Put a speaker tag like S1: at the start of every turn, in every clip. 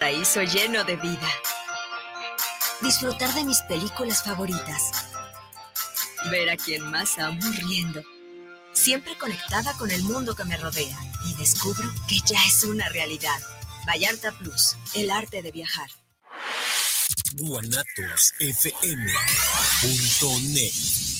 S1: paraíso lleno de vida. Disfrutar de mis películas favoritas. Ver a quien más amo riendo. Siempre conectada con el mundo que me rodea. Y descubro que ya es una realidad. Vallarta Plus, el arte de viajar.
S2: guanatosfm.net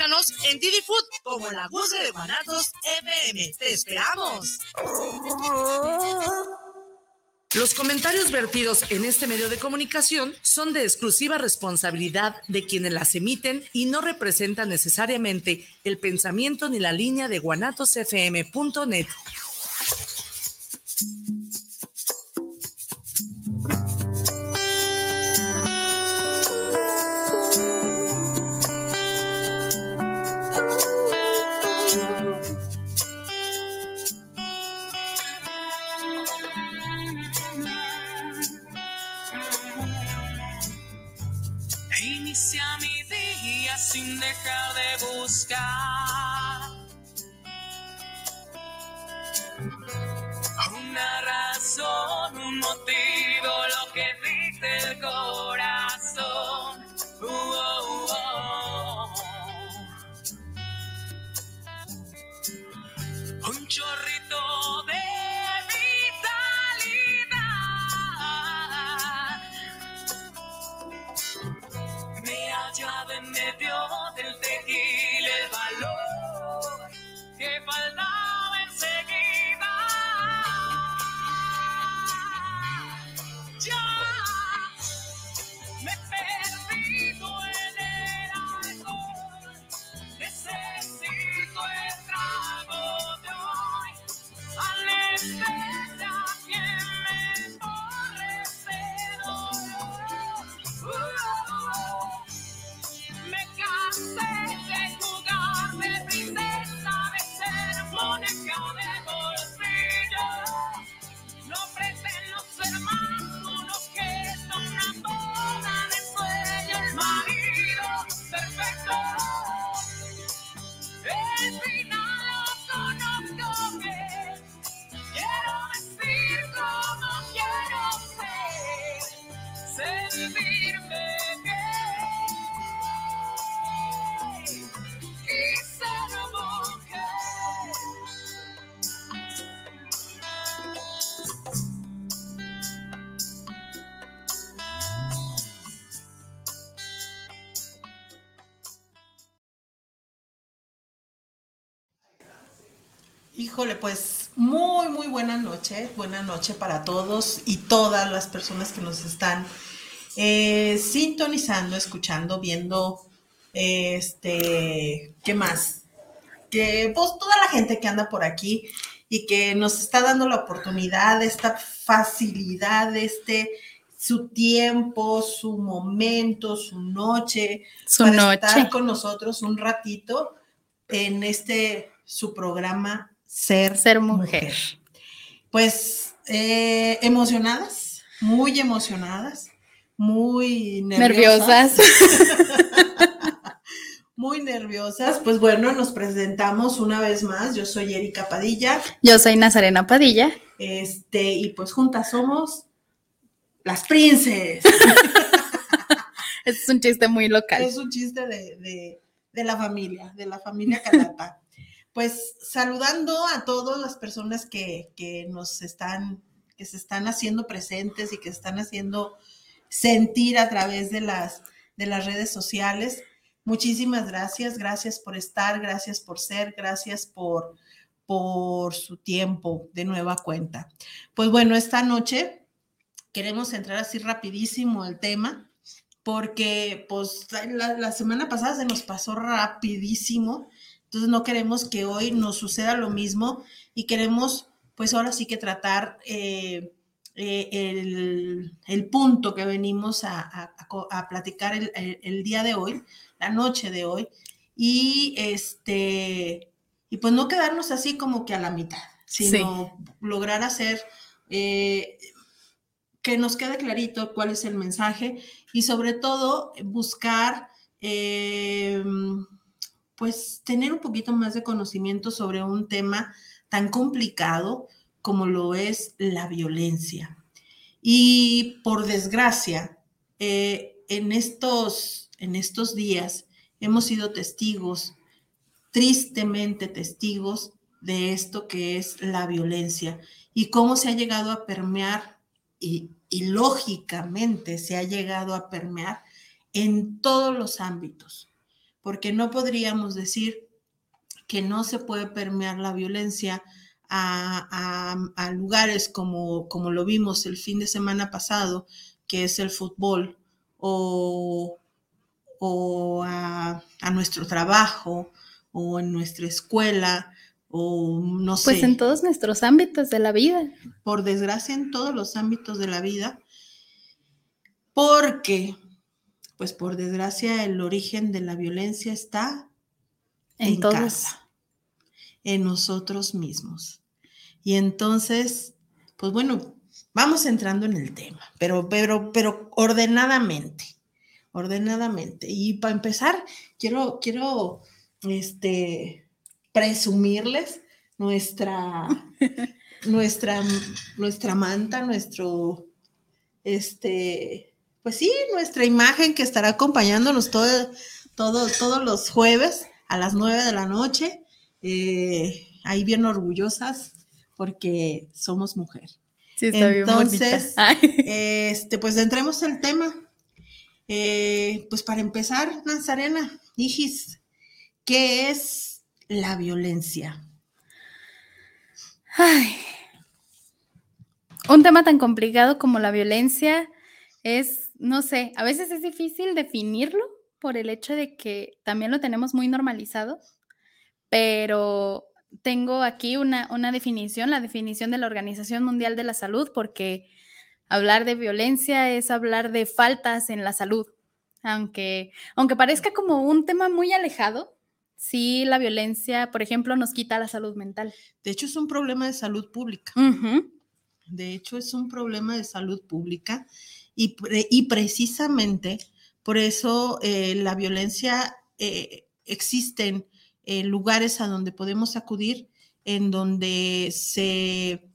S3: en Didi Food como la Guzgue de Guanatos FM. ¡Te esperamos! Los comentarios vertidos en este medio de comunicación son de exclusiva responsabilidad de quienes las emiten y no representan necesariamente el pensamiento ni la línea de guanatosfm.net. God. Yes.
S4: Híjole, pues muy, muy buena noche. Buena noche para todos y todas las personas que nos están eh, sintonizando, escuchando, viendo, este, ¿qué más? Que pues toda la gente que anda por aquí y que nos está dando la oportunidad, esta facilidad, este su tiempo, su momento, su noche,
S2: Su
S4: para
S2: noche.
S4: estar con nosotros un ratito en este su programa Ser,
S2: Ser mujer.
S4: Pues eh, emocionadas, muy emocionadas, muy nerviosas.
S2: Nerviosas.
S4: Muy nerviosas. Pues bueno, nos presentamos una vez más. Yo soy Erika Padilla.
S2: Yo soy Nazarena Padilla.
S4: Este, y pues juntas somos las princes.
S2: Es un chiste muy local.
S4: Es un chiste de, de- de la familia, de la familia Calapa. Pues saludando a todas las personas que, que nos están, que se están haciendo presentes y que están haciendo sentir a través de las, de las redes sociales. Muchísimas gracias, gracias por estar, gracias por ser, gracias por, por su tiempo de nueva cuenta. Pues bueno, esta noche queremos entrar así rapidísimo al tema porque pues la, la semana pasada se nos pasó rapidísimo, entonces no queremos que hoy nos suceda lo mismo y queremos pues ahora sí que tratar eh, eh, el, el punto que venimos a, a- a platicar el, el- el día de hoy, la noche de hoy, y este, y pues no quedarnos así como que a la mitad, sino lograr hacer eh, que nos quede clarito cuál es el mensaje y sobre todo buscar, eh, pues, tener un poquito más de conocimiento sobre un tema tan complicado como lo es la violencia. Y por desgracia, eh, en, estos, en estos días hemos sido testigos, tristemente testigos de esto que es la violencia y cómo se ha llegado a permear y, y lógicamente se ha llegado a permear en todos los ámbitos, porque no podríamos decir que no se puede permear la violencia a, a- a lugares como, como lo vimos el fin de semana pasado, que es el fútbol, o, o a, a nuestro trabajo, o en nuestra escuela, o no sé
S2: Pues en todos nuestros ámbitos de la vida.
S4: por desgracia en todos los ámbitos de la vida, porque, pues por desgracia, el origen de la violencia está
S2: En,
S4: casa, en nosotros mismos. Y entonces, pues bueno, vamos entrando en el tema, pero, pero, pero ordenadamente, ordenadamente. Y para empezar, quiero, quiero, este, presumirles nuestra, nuestra, nuestra manta, nuestro, este, pues sí, nuestra imagen que estará acompañándonos todo, todo, todos los jueves a las nueve de la noche. Eh, ahí bien orgullosas porque somos mujer.
S2: Sí, está bien.
S4: Entonces. Este, pues entremos al tema. Eh, pues para empezar, Nazarena, Hijis, ¿qué es la violencia?
S2: Ay. Un tema tan complicado como la violencia es, no sé, a veces es difícil definirlo por el hecho de que también lo tenemos muy normalizado, pero tengo aquí una, una definición, la definición de la Organización Mundial de la Salud, porque hablar de violencia es hablar de faltas en la salud, aunque, aunque parezca como un tema muy alejado. Sí, la violencia, por ejemplo, nos quita la salud mental.
S4: De hecho, es un problema de salud pública. De hecho, es un problema de salud pública y, y precisamente por eso eh, la violencia eh, existen eh, lugares a donde podemos acudir en donde se,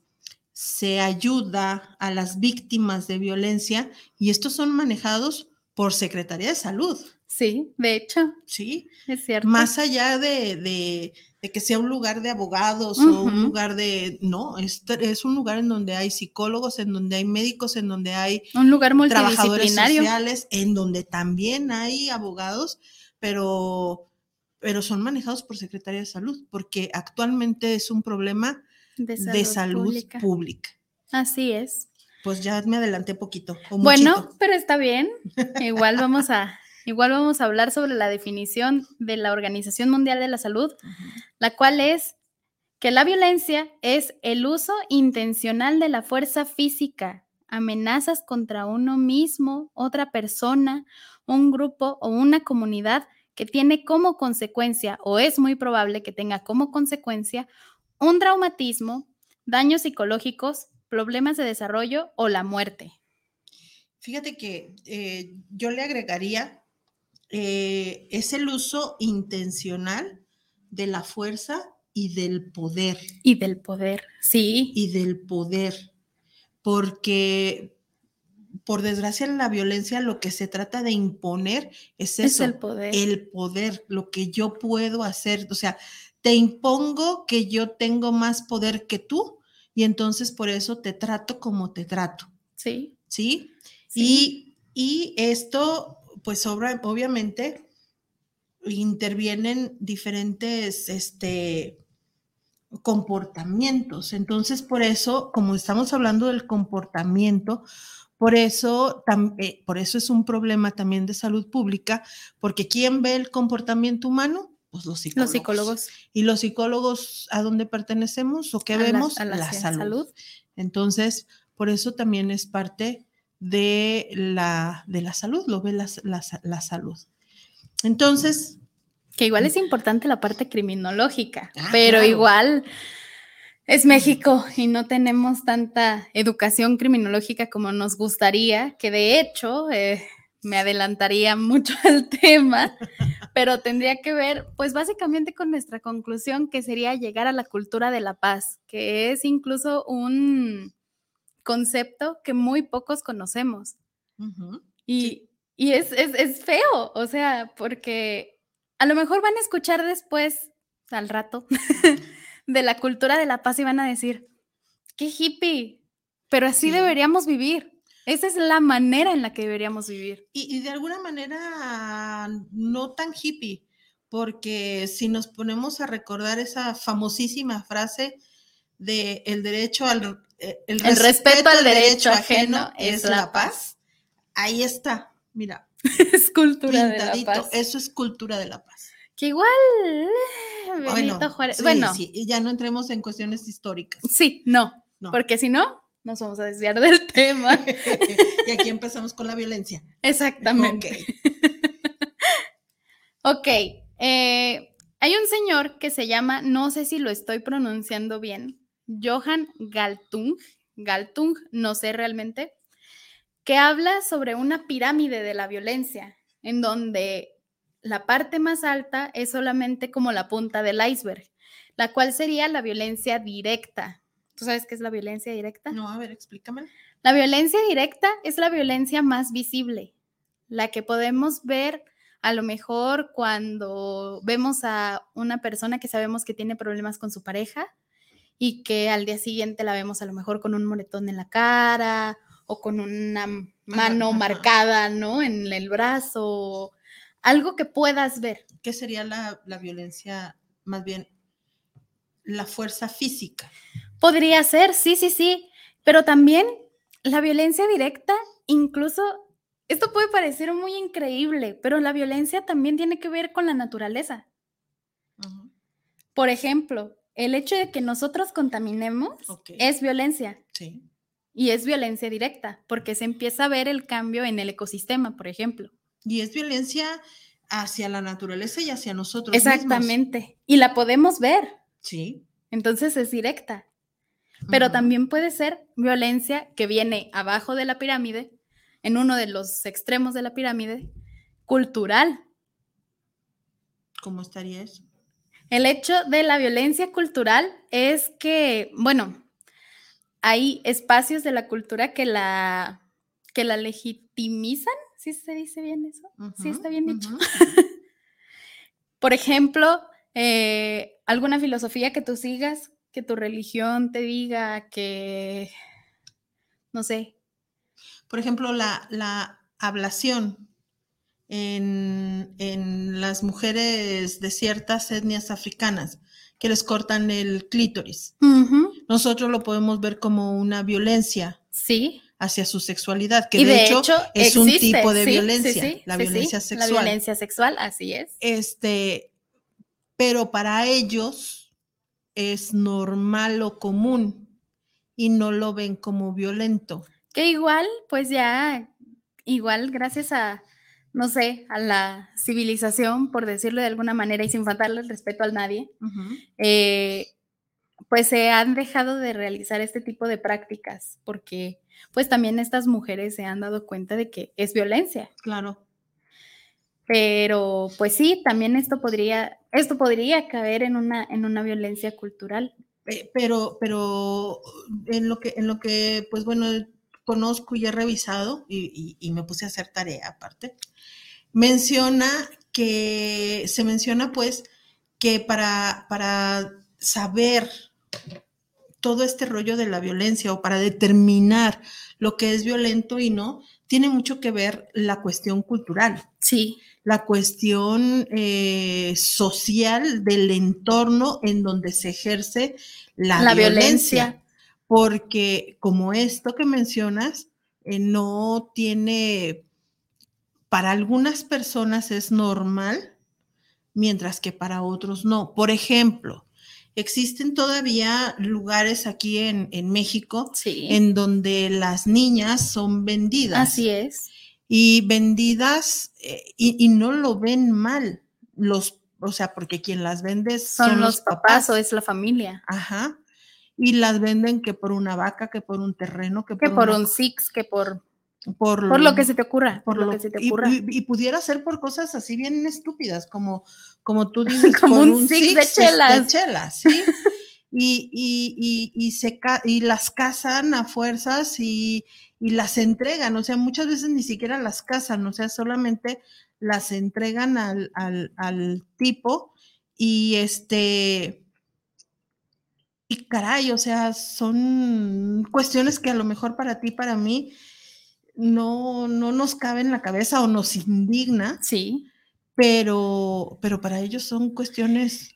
S4: se ayuda a las víctimas de violencia y estos son manejados por Secretaría de Salud,
S2: Sí, de hecho,
S4: ¿sí?
S2: es cierto.
S4: Más allá de, de- de que sea un lugar de abogados o un lugar de, no, es, es un lugar en donde hay psicólogos, en donde hay médicos, en donde hay
S2: un lugar
S4: trabajadores sociales, en donde también hay abogados, pero, pero son manejados por Secretaría de Salud, porque actualmente es un problema
S2: de salud,
S4: de salud
S2: pública.
S4: pública.
S2: Así es.
S4: Pues ya me adelanté poquito. o
S2: Bueno,
S4: muchito.
S2: pero está bien. Igual vamos a, igual vamos a hablar sobre la definición de la Organización Mundial de la Salud, la cual es que la violencia es el uso intencional de la fuerza física, amenazas contra uno mismo, otra persona, un grupo o una comunidad que tiene como consecuencia, o es muy probable que tenga como consecuencia, un traumatismo, daños psicológicos, problemas de desarrollo o la muerte.
S4: Fíjate que eh, yo le agregaría, eh, es el uso intencional de la fuerza y del poder.
S2: Y del poder, sí.
S4: Y del poder. Porque, por desgracia, en la violencia lo que se trata de imponer es eso.
S2: el poder.
S4: El poder, lo que yo puedo hacer. O sea, te impongo que yo tengo más poder que tú y entonces por eso te trato como te trato.
S2: Sí.
S4: ¿Sí? Y, y, esto, pues obviamente, intervienen diferentes este, comportamientos. Entonces, por eso, como estamos hablando del comportamiento, por eso, eh, por eso es un problema también de salud pública, porque ¿quién ve el comportamiento humano? Pues los psicólogos.
S2: Los psicólogos.
S4: ¿Y los psicólogos a dónde pertenecemos o qué vemos?
S2: a la, salud.
S4: Entonces, por eso también es parte de la, de la salud, lo ve la, la salud. Entonces,
S2: que igual es importante la parte criminológica, ah, pero igual es México y no tenemos tanta educación criminológica como nos gustaría, que de hecho eh, me adelantaría mucho al tema, pero tendría que ver, pues básicamente con nuestra conclusión, que sería llegar a la cultura de la paz, que es incluso un concepto que muy pocos conocemos. Y, y es, es, es feo, o sea, porque a lo mejor van a escuchar después, al rato, de la cultura de la paz y van a decir, qué hippie, pero así deberíamos vivir. Esa es la manera en la que deberíamos vivir.
S4: Y, de alguna manera no tan hippie, porque si nos ponemos a recordar esa famosísima frase de el derecho al
S2: eh, el, respeto, al derecho, ajeno, es la paz.
S4: Ahí está, mira,
S2: es cultura de la paz.
S4: Eso es cultura de la paz.
S2: Que igual, Benito bueno, Juárez. bueno,
S4: sí, y ya no entremos en cuestiones históricas.
S2: Sí, no, porque si no, nos vamos a desviar del tema.
S4: y aquí empezamos con la violencia.
S2: Exactamente. Ok. ok. Eh, hay un señor que se llama, no sé si lo estoy pronunciando bien, Johan Galtung. Galtung, no sé realmente que habla sobre una pirámide de la violencia, en donde la parte más alta es solamente como la punta del iceberg, la cual sería la violencia directa. ¿Tú sabes qué es la violencia directa?
S4: No, a ver, explícame.
S2: La violencia directa es la violencia más visible, la que podemos ver a lo mejor cuando vemos a una persona que sabemos que tiene problemas con su pareja y que al día siguiente la vemos a lo mejor con un moretón en la cara o con una mano marcada, ¿no? En el brazo, algo que puedas ver.
S4: ¿Qué sería la, violencia, más bien, la fuerza física?
S2: Podría ser, sí, sí, sí, pero también la violencia directa, incluso, esto puede parecer muy increíble, pero la violencia también tiene que ver con la naturaleza. Por ejemplo, el hecho de que nosotros contaminemos es violencia. Sí y es violencia directa, porque se empieza a ver el cambio en el ecosistema, por ejemplo.
S4: Y es violencia hacia la naturaleza y hacia nosotros.
S2: Exactamente. Y la podemos ver.
S4: Sí.
S2: Entonces es directa. Pero también puede ser violencia que viene abajo de la pirámide, en uno de los extremos de la pirámide, cultural.
S4: ¿Cómo estaría eso?
S2: El hecho de la violencia cultural es que, bueno, hay espacios de la cultura que la, que la legitimizan, ¿sí se dice bien eso? sí, está bien dicho. Por ejemplo, eh, alguna filosofía que tú sigas, que tu religión te diga que, no sé.
S4: Por ejemplo, la, la ablación en, las mujeres de ciertas etnias africanas que les cortan el clítoris nosotros lo podemos ver como una violencia.
S2: Sí.
S4: Hacia su sexualidad, que de, hecho, es un tipo de violencia,
S2: la violencia sexual. La violencia sexual, así es.
S4: Este, pero para ellos es normal o común y no lo ven como violento.
S2: Que igual, pues ya, igual gracias a, no sé, a la civilización, por decirlo de alguna manera, y sin faltarle el respeto a nadie, eh, pues se han dejado de realizar este tipo de prácticas, porque pues también estas mujeres se han dado cuenta de que es violencia.
S4: Claro.
S2: Pero pues sí, también esto podría, esto podría caer en una, en una violencia cultural.
S4: Eh, pero, pero en lo que, en lo que, pues bueno, conozco y he revisado y, y me puse a hacer tarea aparte, menciona que, se menciona pues que para, para saber todo este rollo de la violencia o para determinar lo que es violento y no, tiene mucho que ver la cuestión cultural.
S2: Sí.
S4: La cuestión eh, social del entorno en donde se ejerce la, violencia. Porque como esto que mencionas, eh, no tiene, para algunas personas es normal, mientras que para otros no. Por ejemplo, existen todavía lugares aquí en, México en donde las niñas son vendidas.
S2: Así es.
S4: Y vendidas eh, y, no lo ven mal. Los, o sea, porque quien las vende
S2: son, los papás, o es la familia.
S4: Ajá. Y las venden que por una vaca, que por un terreno, que,
S2: que por, un six, que por por, lo que se te ocurra, por, lo, que se te ocurra.
S4: Y, pudiera ser por cosas así bien estúpidas, como, como tú dices,
S2: como un, six, de chelas.
S4: De chelas ¿sí? y, y, y, se y las cazan a fuerzas y, las entregan, o sea, muchas veces ni siquiera las cazan, o sea, solamente las entregan al, al, al tipo y este... Y caray, o sea, son cuestiones que a lo mejor para ti, para mí, no, no nos cabe en la cabeza o nos indigna.
S2: Sí.
S4: Pero, pero para ellos son cuestiones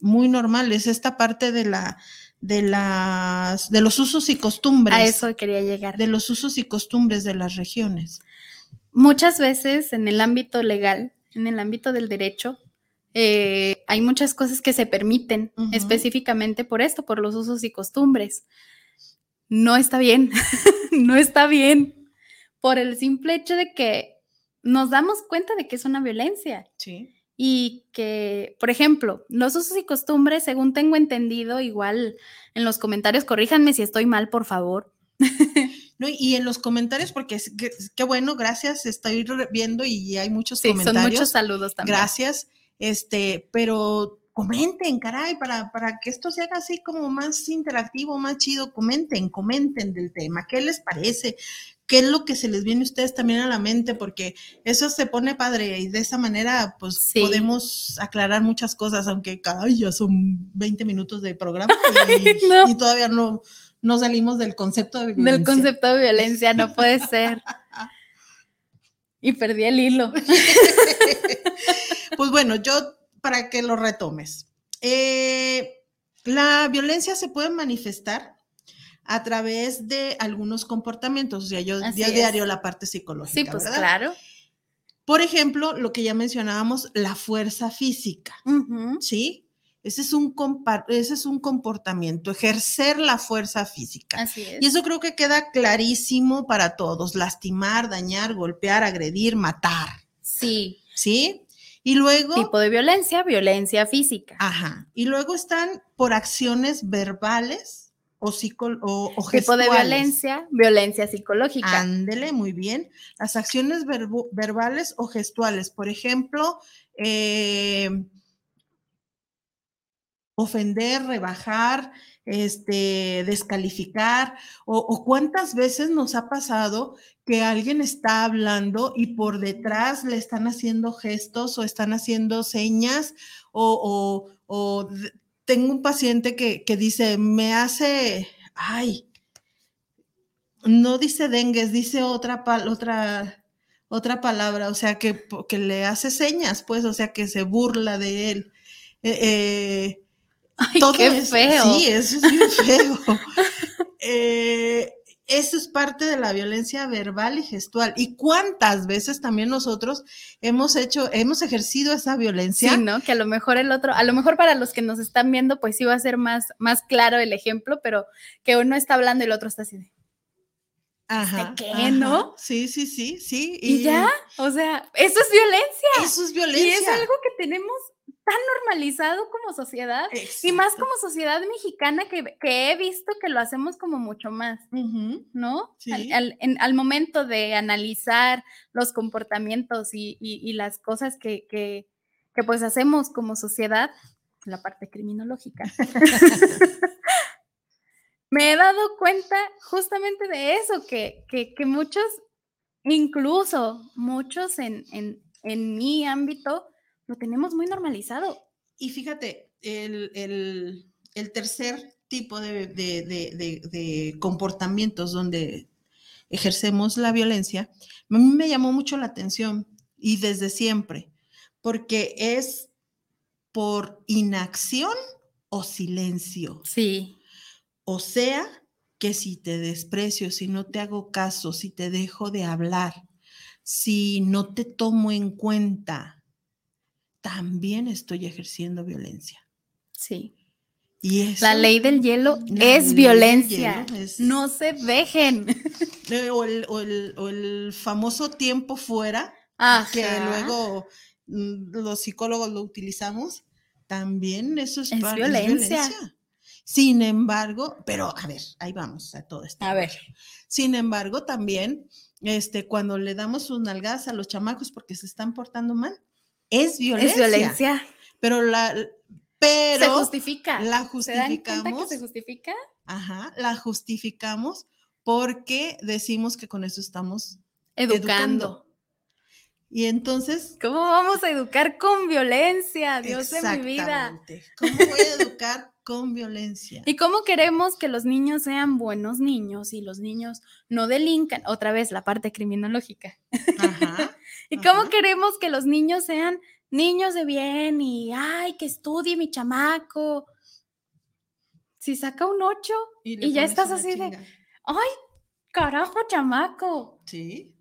S4: muy normales. Esta parte de la, de las, de los usos y costumbres.
S2: A eso quería llegar.
S4: De los usos y costumbres de las regiones.
S2: Muchas veces en el ámbito legal, en el ámbito del derecho, eh, hay muchas cosas que se permiten específicamente por esto, por los usos y costumbres. No está bien, no está bien por el simple hecho de que nos damos cuenta de que es una violencia.
S4: Sí.
S2: Y que, por ejemplo, los usos y costumbres, según tengo entendido, igual en los comentarios, corríjanme si estoy mal, por favor.
S4: No, y en los comentarios, porque qué bueno, gracias, estoy viendo y hay muchos
S2: sí,
S4: comentarios.
S2: Son muchos saludos también.
S4: Gracias. Este, pero comenten, caray, para, para que esto se haga así como más interactivo, más chido, comenten, comenten del tema, ¿qué les parece? Qué es lo que se les viene a ustedes también a la mente, porque eso se pone padre y de esa manera pues podemos aclarar muchas cosas, aunque ay, ya son 20 minutos de programa y, todavía no, no salimos del concepto de violencia.
S2: Del concepto de violencia, no puede ser. y perdí el hilo.
S4: pues bueno, yo para que lo retomes. Eh, la violencia se puede manifestar a través de algunos comportamientos. O sea, yo día a diario la parte psicológica.
S2: Sí, pues claro.
S4: Por ejemplo, lo que ya mencionábamos, la fuerza física. ¿Sí? Ese es, un ese es un comportamiento, ejercer la fuerza física.
S2: Así es.
S4: Y eso creo que queda clarísimo para todos, lastimar, dañar, golpear, agredir, matar.
S2: Sí.
S4: ¿Sí? Y luego...
S2: Tipo de violencia, violencia física.
S4: Ajá. Y luego están por acciones verbales, o, o,
S2: Tipo de violencia, violencia psicológica.
S4: Ándele, muy bien. Las acciones verbales o gestuales, por ejemplo, eh, ofender, rebajar, este, descalificar, o, o, cuántas veces nos ha pasado que alguien está hablando y por detrás le están haciendo gestos o están haciendo señas o, o tengo un paciente que, dice, me hace, ay, no dice dengues, dice otra, otra, otra palabra, o sea, que, que, le hace señas, pues, o sea, que se burla de él. Eh,
S2: eh, ay, qué feo.
S4: Sí, eso es muy feo. eh, eso es parte de la violencia verbal y gestual. ¿Y cuántas veces también nosotros hemos hecho, hemos ejercido esa violencia?
S2: Sí, ¿no? Que a lo mejor el otro, a lo mejor para los que nos están viendo, pues sí va a ser más, más claro el ejemplo, pero que uno está hablando y el otro está así de...
S4: Ajá,
S2: qué,
S4: ajá.
S2: no?
S4: Sí, sí, sí, sí.
S2: Y, ya, o sea, eso es violencia.
S4: Eso es
S2: Y
S4: violencia.
S2: es algo que tenemos tan normalizado como sociedad. Y más como sociedad mexicana que, que he visto que lo hacemos como mucho más, ¿no? Al,
S4: Sí.
S2: al- en- al momento de analizar los comportamientos y, y- y las cosas que, que, que, pues hacemos como sociedad, la parte criminológica. Me he dado cuenta justamente de eso, que, que, que muchos, incluso muchos en, en, en mi ámbito, lo tenemos muy normalizado.
S4: Y fíjate, el, el- el tercer tipo de, de- de- de- de comportamientos donde ejercemos la violencia, a mí me llamó mucho la atención y desde siempre, porque es por inacción o silencio.
S2: Sí.
S4: O sea, que si te desprecio, si no te hago caso, si te dejo de hablar, si no te tomo en cuenta, también estoy ejerciendo violencia.
S2: Sí.
S4: Y eso,
S2: La ley del hielo es violencia.
S4: hielo es-
S2: No se dejen.
S4: eh, o, el, o el- o el famoso tiempo fuera, que luego mm, los psicólogos lo utilizamos, también eso es,
S2: Es
S4: par-
S2: violencia.
S4: Sin embargo, pero a ver, ahí vamos a todo esto.
S2: A ver.
S4: Sin embargo, también, este, cuando le damos sus nalgadas a los chamacos porque se están portando mal, es violencia.
S2: Es violencia.
S4: Pero la,
S2: se
S4: pero
S2: justifica.
S4: la
S2: ¿Se dan cuenta que
S4: justificamos,
S2: se justifica?
S4: ajá, la justificamos porque decimos que con eso estamos
S2: Educando.
S4: educando. Y entonces,
S2: ¿Cómo vamos a educar con violencia? Dios de mi vida.
S4: ¿cómo voy a educar con violencia?
S2: ¿Y cómo queremos que los niños sean buenos niños y los niños no delincan? Otra vez la parte criminológica.
S4: Ajá,
S2: ¿Y cómo queremos que los niños sean niños de bien y, ay, que estudie mi chamaco? Si saca un 8,
S4: le
S2: Y ya estás así de- ay, carajo, chamaco.
S4: Sí.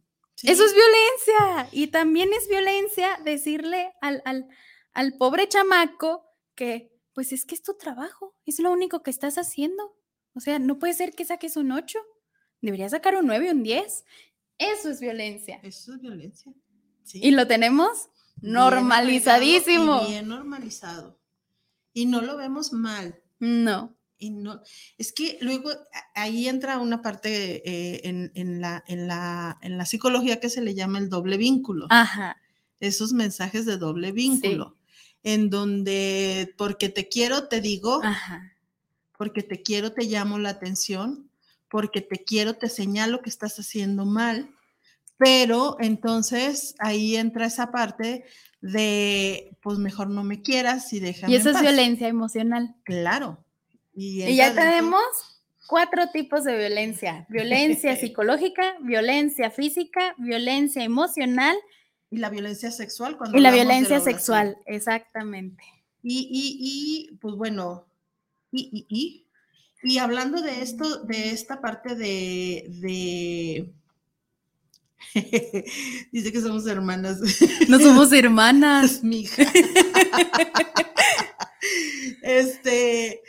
S2: Eso
S4: sí.
S2: es violencia. Y también es violencia decirle al, al, al pobre chamaco que, pues es que es tu trabajo, es lo único que estás haciendo. O sea, no puede ser que saques un 8, deberías sacar un 9, un 10. Eso es violencia.
S4: Eso es violencia. Sí.
S2: Y lo tenemos
S4: Bien
S2: normalizadísimo.
S4: y bien normalizado. Y no lo vemos mal.
S2: No.
S4: Y no, es que luego ahí entra una parte eh, en, en la, en, la, en la psicología que se le llama el doble vínculo.
S2: Ajá.
S4: Esos mensajes de doble vínculo. En donde porque te quiero te digo,
S2: Ajá.
S4: porque te quiero te llamo la atención, porque te quiero te señalo que estás haciendo mal, pero entonces ahí entra esa parte de, pues mejor no me quieras y déjame.
S2: Y eso
S4: en
S2: es violencia emocional.
S4: Claro. Y,
S2: Y ya tenemos cuatro tipos de violencia. Violencia psicológica, violencia física, violencia emocional
S4: Y la violencia sexual. Cuando
S2: y la violencia
S4: oración.
S2: sexual. Exactamente.
S4: Y, y, y, pues bueno, y, y, y, y hablando de esto, de esta parte de, de... dice que somos hermanas.
S2: No somos hermanas.
S4: es mi hija. este,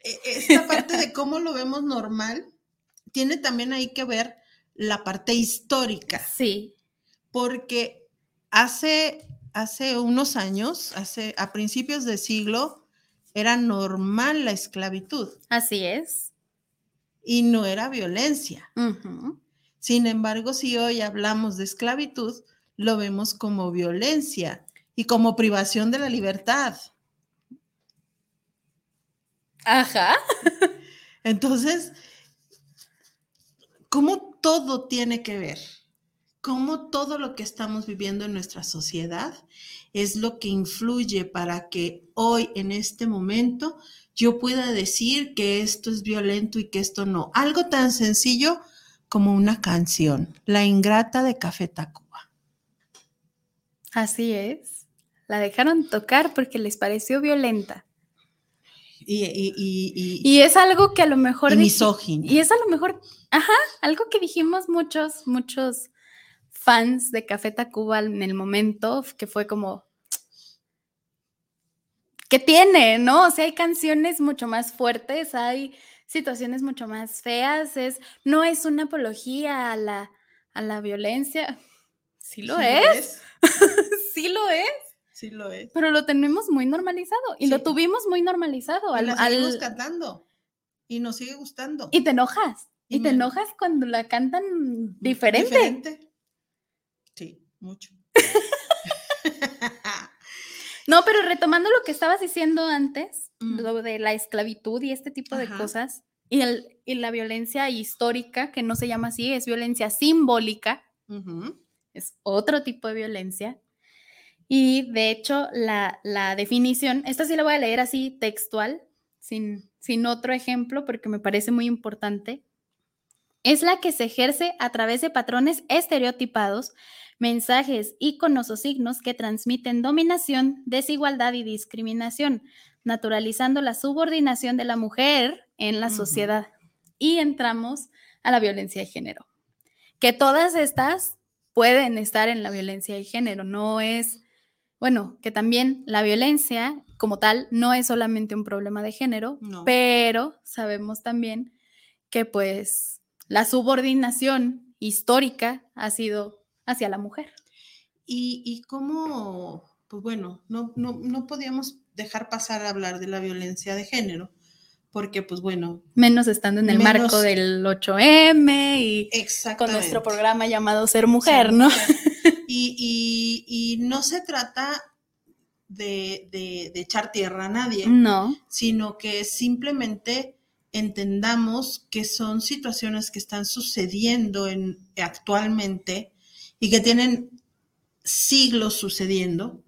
S4: e- esta parte de cómo lo vemos normal, tiene también ahí que ver la parte histórica
S2: Sí.
S4: porque hace, hace unos años, hace, a principios de siglo, era normal la esclavitud
S2: Así es.
S4: y no era violencia.
S2: Ujú.
S4: Sin embargo, si hoy hablamos de esclavitud, lo vemos como violencia y como privación de la libertad.
S2: Ajá.
S4: Entonces, ¿cómo todo tiene que ver? ¿Cómo todo lo que estamos viviendo en nuestra sociedad es lo que influye para que hoy, en este momento, yo pueda decir que esto es violento y que esto no? Algo tan sencillo como una canción, La Ingrata de Café Tacuba.
S2: Así es. La dejaron tocar porque les pareció violenta.
S4: Y, y, y, y-
S2: es algo que a lo mejor...
S4: y misógina.
S2: Y es a lo mejor, ajá, algo que dijimos muchos, muchos fans de Café Tacuba en el momento, que fue como, ¿qué tiene? ¿No? O sea, hay canciones mucho más fuertes, hay situaciones mucho más feas, es, no es una apología a la, a la violencia. Sí lo es, sí lo es,
S4: Sí lo es.
S2: pero lo tenemos muy normalizado y lo tuvimos muy normalizado.
S4: Y
S2: al-
S4: la
S2: al-
S4: seguimos cantando. Y nos sigue gustando.
S2: y te enojas, y,
S4: Y
S2: te enojas cuando la cantan diferente.
S4: Diferente. Sí, mucho.
S2: No, pero retomando lo que estabas diciendo antes,
S4: Mm.
S2: lo de la esclavitud y este tipo de cosas, y, el, y la violencia histórica, que no se llama así, es violencia simbólica, es otro tipo de violencia. Y de hecho, la, la definición, esta sí la voy a leer así textual, sin, sin otro ejemplo, porque me parece muy importante. Es la que se ejerce a través de patrones estereotipados, mensajes, íconos o signos que transmiten dominación, desigualdad y discriminación, naturalizando la subordinación de la mujer en la sociedad. Y entramos a la violencia de género. Que todas estas pueden estar en la violencia de género, no es, bueno, que también la violencia como tal no es solamente un problema de género,
S4: No.
S2: pero sabemos también que pues la subordinación histórica ha sido hacia la mujer.
S4: Y, y cómo, pues bueno, no, no, no podíamos dejar pasar a hablar de la violencia de género, porque pues bueno,
S2: Menos estando en el marco del 8M y con nuestro programa llamado Ser Mujer, ¿no?
S4: Y, y- y no se trata de, de- de echar tierra a nadie,
S2: No,
S4: sino que simplemente entendamos que son situaciones que están sucediendo en, actualmente y que tienen siglos sucediendo,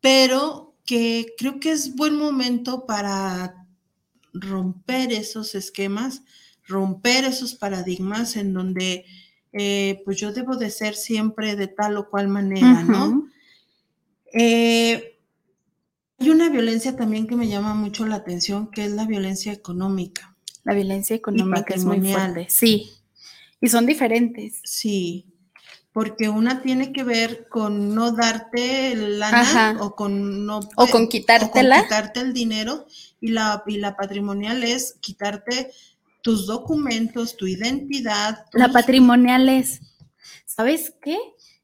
S4: pero que creo que es buen momento para romper esos esquemas, romper esos paradigmas en donde eh, pues yo debo de ser siempre de tal o cual manera, ¿no? Eh, hay una violencia también que me llama mucho la atención, que es la violencia económica.
S2: La violencia económica es muy fuerte, sí. Y son diferentes.
S4: Sí, porque una tiene que ver con no darte lana
S2: Ajá.
S4: o con no
S2: O con
S4: o
S2: quitártela.
S4: quitarte el dinero y la, y la patrimonial es quitarte tus documentos, tu identidad.
S2: La patrimonial es, ¿sabes qué?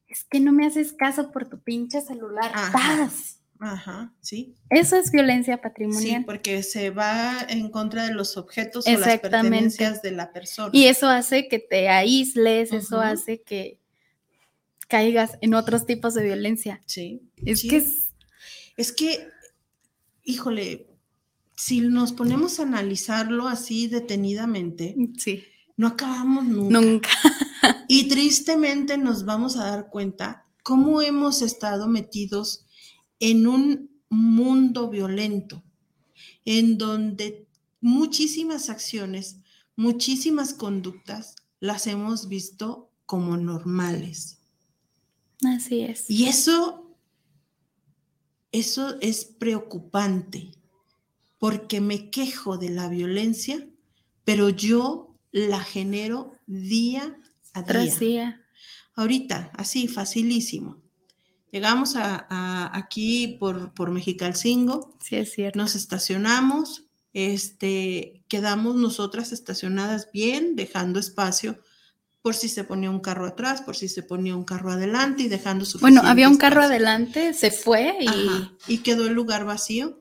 S2: Es que no me haces caso por tu pinche celular.
S4: Ajá.
S2: ¡Paz!
S4: Ajá, sí.
S2: Eso es violencia
S4: Sí,
S2: patrimonial.
S4: porque se va en contra de los objetos o las pertenencias de la persona.
S2: y eso hace que te aísles, eso hace que caigas en otros tipos de violencia.
S4: Sí.
S2: Es
S4: sí.
S2: que es,
S4: Es que, híjole, si nos ponemos a analizarlo así detenidamente,
S2: sí,
S4: no acabamos nunca.
S2: nunca.
S4: Y tristemente nos vamos a dar cuenta cómo hemos estado metidos en un mundo violento, en donde muchísimas acciones, muchísimas conductas las hemos visto como normales.
S2: Así es.
S4: Y eso, eso es preocupante, porque me quejo de la violencia, pero yo la genero día a día.
S2: Tras día.
S4: Ahorita, así, facilísimo. Llegamos a, a- aquí por, por Mexicalcingo,
S2: Sí, es cierto.
S4: nos estacionamos, este, quedamos nosotras estacionadas bien, dejando espacio por si se ponía un carro atrás, por si se ponía un carro adelante y dejando su
S2: Bueno, había un carro adelante, se fue y
S4: Ajá, y quedó el lugar vacío.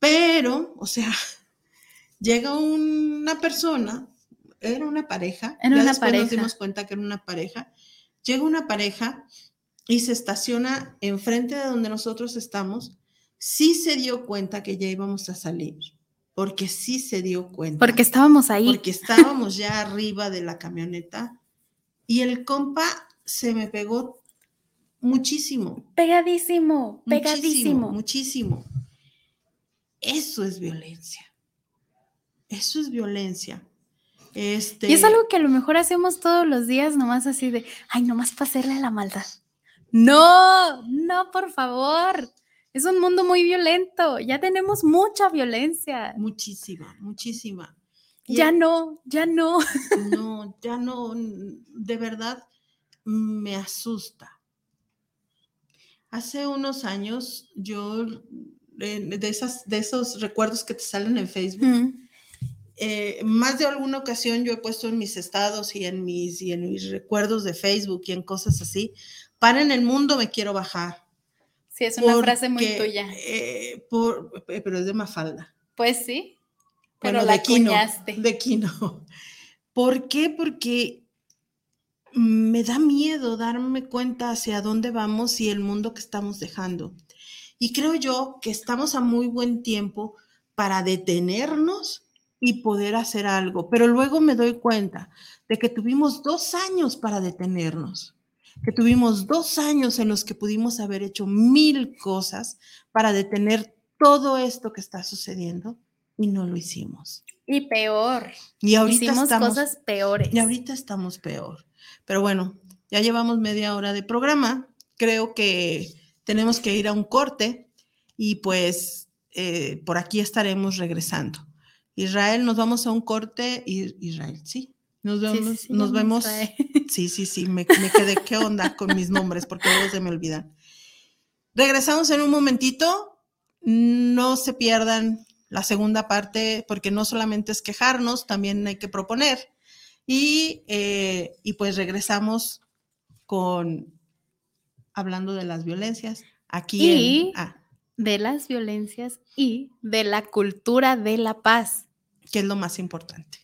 S4: Pero, o sea, llega una persona, era una pareja,
S2: Era
S4: ya
S2: una
S4: después nos
S2: pareja.
S4: dimos cuenta que era una pareja. Llega una pareja y se estaciona enfrente de donde nosotros estamos. Sí se dio cuenta que ya íbamos a salir, porque sí se dio cuenta.
S2: porque estábamos ahí.
S4: porque estábamos ya arriba de la camioneta y el compa se me pegó muchísimo.
S2: Pegadísimo,
S4: Muchísimo,
S2: pegadísimo.
S4: muchísimo. Eso es violencia. Eso es violencia. Este,
S2: Y es algo que a lo mejor hacemos todos los días, nomás así de, ay, nomás para hacerle la maldad. No, no, por favor. Es un mundo muy violento. Ya tenemos mucha violencia.
S4: muchísima, muchísima. Y
S2: Ya no, ya no.
S4: no, ya no, de verdad me asusta. Hace unos años yo de esas de esos recuerdos que te salen en Facebook
S2: Mm,
S4: eh, más de alguna ocasión yo he puesto en mis estados y en mis, y en mis recuerdos de Facebook y en cosas así, para en el mundo me quiero bajar.
S2: Sí, es una frase muy tuya.
S4: Eh, por, eh, pero es de Mafalda.
S2: Pues sí,
S4: pero la de De Kino. ¿Por qué? Porque me da miedo darme cuenta hacia dónde vamos y el mundo que estamos dejando. Y creo yo que estamos a muy buen tiempo para detenernos y poder hacer algo. Pero luego me doy cuenta de que tuvimos dos años para detenernos, que tuvimos dos años en los que pudimos haber hecho mil cosas para detener todo esto que está sucediendo y no lo hicimos.
S2: Y peor.
S4: Y ahorita
S2: Hicimos cosas peores.
S4: Y ahorita estamos peor. Pero bueno, ya llevamos media hora de programa. Creo que tenemos que ir a un corte y pues eh, por aquí estaremos regresando. Israel, nos vamos a un corte. Israel, sí. Nos vemos. nos vemos. Sí, sí, sí. Me, quedé, ¿qué onda con mis nombres? Porque luego se me olvidan. Regresamos en un momentito. No se pierdan la segunda parte, porque no solamente es quejarnos, también hay que proponer. Y, eh, y pues regresamos con hablando de las violencias aquí
S2: y ah. de las violencias y de la cultura de la paz,
S4: que es lo más importante.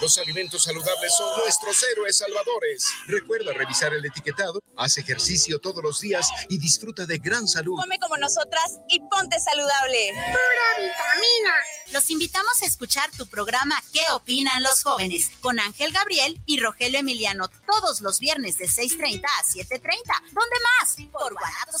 S5: Los alimentos saludables son nuestros héroes salvadores. Recuerda revisar el etiquetado, haz ejercicio todos los días y disfruta de gran salud.
S6: Come como nosotras y ponte saludable.
S7: Pura vitamina.
S8: Los invitamos a escuchar tu programa ¿Qué opinan los jóvenes? con Ángel Gabriel y Rogelio Emiliano todos los viernes de 6.30 a 7.30. ¿Dónde más? Por Guanatos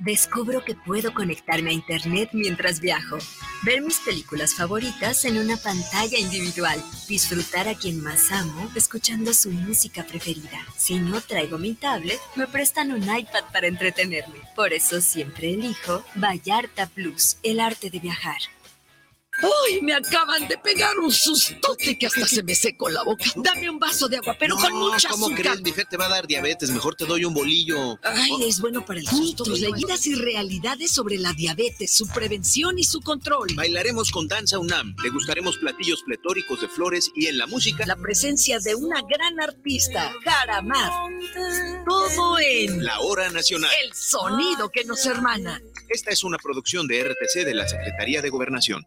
S1: Descubro que puedo conectarme a Internet mientras viajo, ver mis películas favoritas en una pantalla individual, disfrutar a quien más amo escuchando su música preferida. Si no traigo mi tablet, me prestan un iPad para entretenerme. Por eso siempre elijo Vallarta Plus, el arte de viajar.
S9: ¡Ay! Me acaban de pegar un sustote que hasta se me secó la boca. Dame un vaso de agua, pero con mucha
S10: ¿cómo
S9: azúcar.
S10: crees? Mi fe te va a dar diabetes. Mejor te doy un bolillo.
S9: Ay, es bueno para el susto. Leídas y realidades sobre la diabetes, su prevención y su control.
S10: Bailaremos con Danza UNAM. Degustaremos platillos pletóricos de flores y en la música.
S9: La presencia de una gran artista, Jaramar. Todo en
S10: La Hora Nacional.
S9: el sonido que nos hermana.
S10: Esta es una producción de RTC de la Secretaría de Gobernación.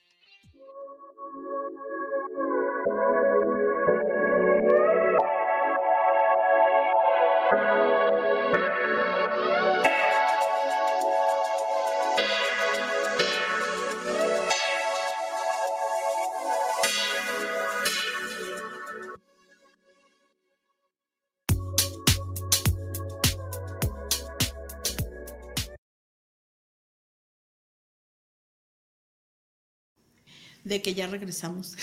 S4: De que ya regresamos.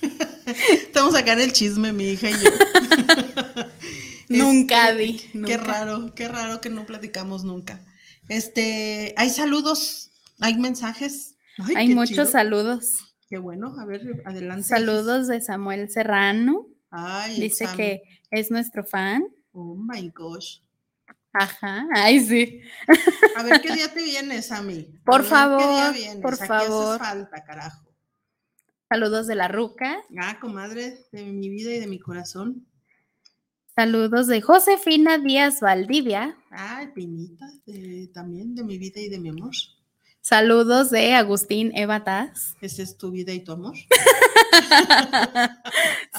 S4: Estamos acá en el chisme, mi hija y yo.
S2: nunca,
S4: Este,
S2: Di.
S4: Qué raro, qué raro que no platicamos nunca. Este, hay saludos, hay mensajes. Ay,
S2: Hay muchos
S4: chido.
S2: saludos.
S4: Qué bueno, a ver, adelante.
S2: Saludos de Samuel Serrano.
S4: Ay,
S2: Dice
S4: Sam.
S2: que es nuestro fan.
S4: Oh my gosh.
S2: Ajá, ay sí.
S4: A ver qué día te vienes, Sammy.
S2: Por favor,
S4: vienes.
S2: por
S4: Aquí
S2: favor.
S4: haces falta, carajo.
S2: Saludos de la Ruca.
S4: Ah, comadre de mi vida y de mi corazón.
S2: Saludos de Josefina Díaz Valdivia.
S4: Ay, Pinita, de- también de mi vida y de mi amor.
S2: Saludos de Agustín Eva Taz.
S4: Esa es tu vida y tu amor.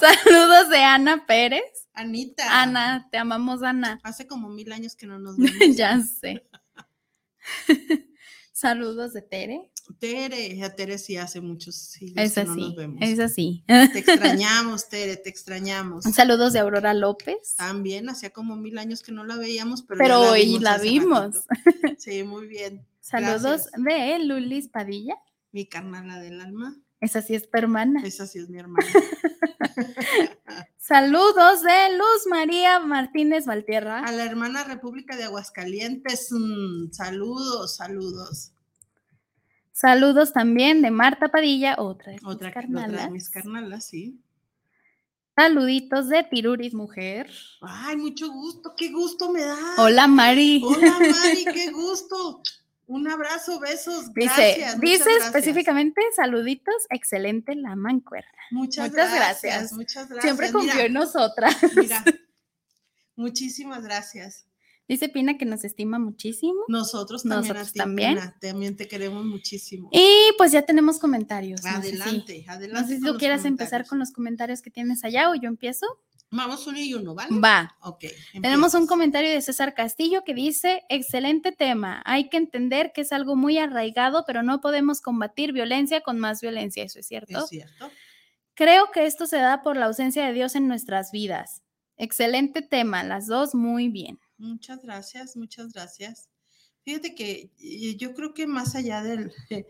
S2: Saludos de Ana Pérez.
S4: Anita.
S2: Ana, te amamos, Ana.
S4: Hace como mil años que no nos vemos.
S2: ya sé. Saludos de Tere.
S4: Tere, a Tere sí hace muchos siglos
S2: Es
S4: que no
S2: así,
S4: nos vemos.
S2: es así.
S4: Te extrañamos, Tere, te extrañamos.
S2: Saludos de Aurora López.
S4: También hacía como mil años que no la veíamos, pero,
S2: hoy la vimos.
S4: ratito. Sí, muy bien.
S2: Saludos
S4: Gracias.
S2: de Lulis Padilla.
S4: Mi carnala del alma.
S2: Esa sí es tu hermana.
S4: Esa sí es mi hermana.
S2: Saludos de Luz María Martínez Valtierra.
S4: A la hermana República de Aguascalientes, mm, saludos, saludos.
S2: Saludos también de Marta Padilla, otra de mis
S4: Otra, otra
S2: carnalas.
S4: de mis carnalas, sí.
S2: Saluditos de Piruris Mujer.
S4: Ay, mucho gusto, qué gusto me da.
S2: Hola Mari.
S4: Hola, Mari, qué gusto. Un abrazo, besos.
S2: Dice,
S4: Gracias,
S2: dice
S4: gracias.
S2: específicamente, saluditos, excelente la mancuerna.
S4: Muchas,
S2: Muchas
S4: gracias,
S2: gracias.
S4: Muchas gracias.
S2: Siempre confió
S4: Mira,
S2: en nosotras.
S4: Mira, muchísimas gracias.
S2: Dice Pina que nos estima muchísimo.
S4: Nosotros también.
S2: Nosotros
S4: a ti,
S2: también.
S4: Pina, también te queremos muchísimo.
S2: Y pues ya tenemos comentarios. no sé si-
S4: adelante,
S2: No
S4: adelante.
S2: sé si tú quieras empezar con los comentarios que tienes allá o yo empiezo.
S4: Vamos uno y uno, ¿vale?
S2: Va.
S4: Ok.
S2: Tenemos un comentario de César Castillo que dice, excelente tema, hay que entender que es algo muy arraigado, pero no podemos combatir violencia con más violencia, eso es cierto.
S4: Es cierto.
S2: Creo que esto se da por la ausencia de Dios en nuestras vidas. Excelente tema, las dos muy bien.
S4: Muchas gracias, muchas gracias. Fíjate que yo creo que más allá del,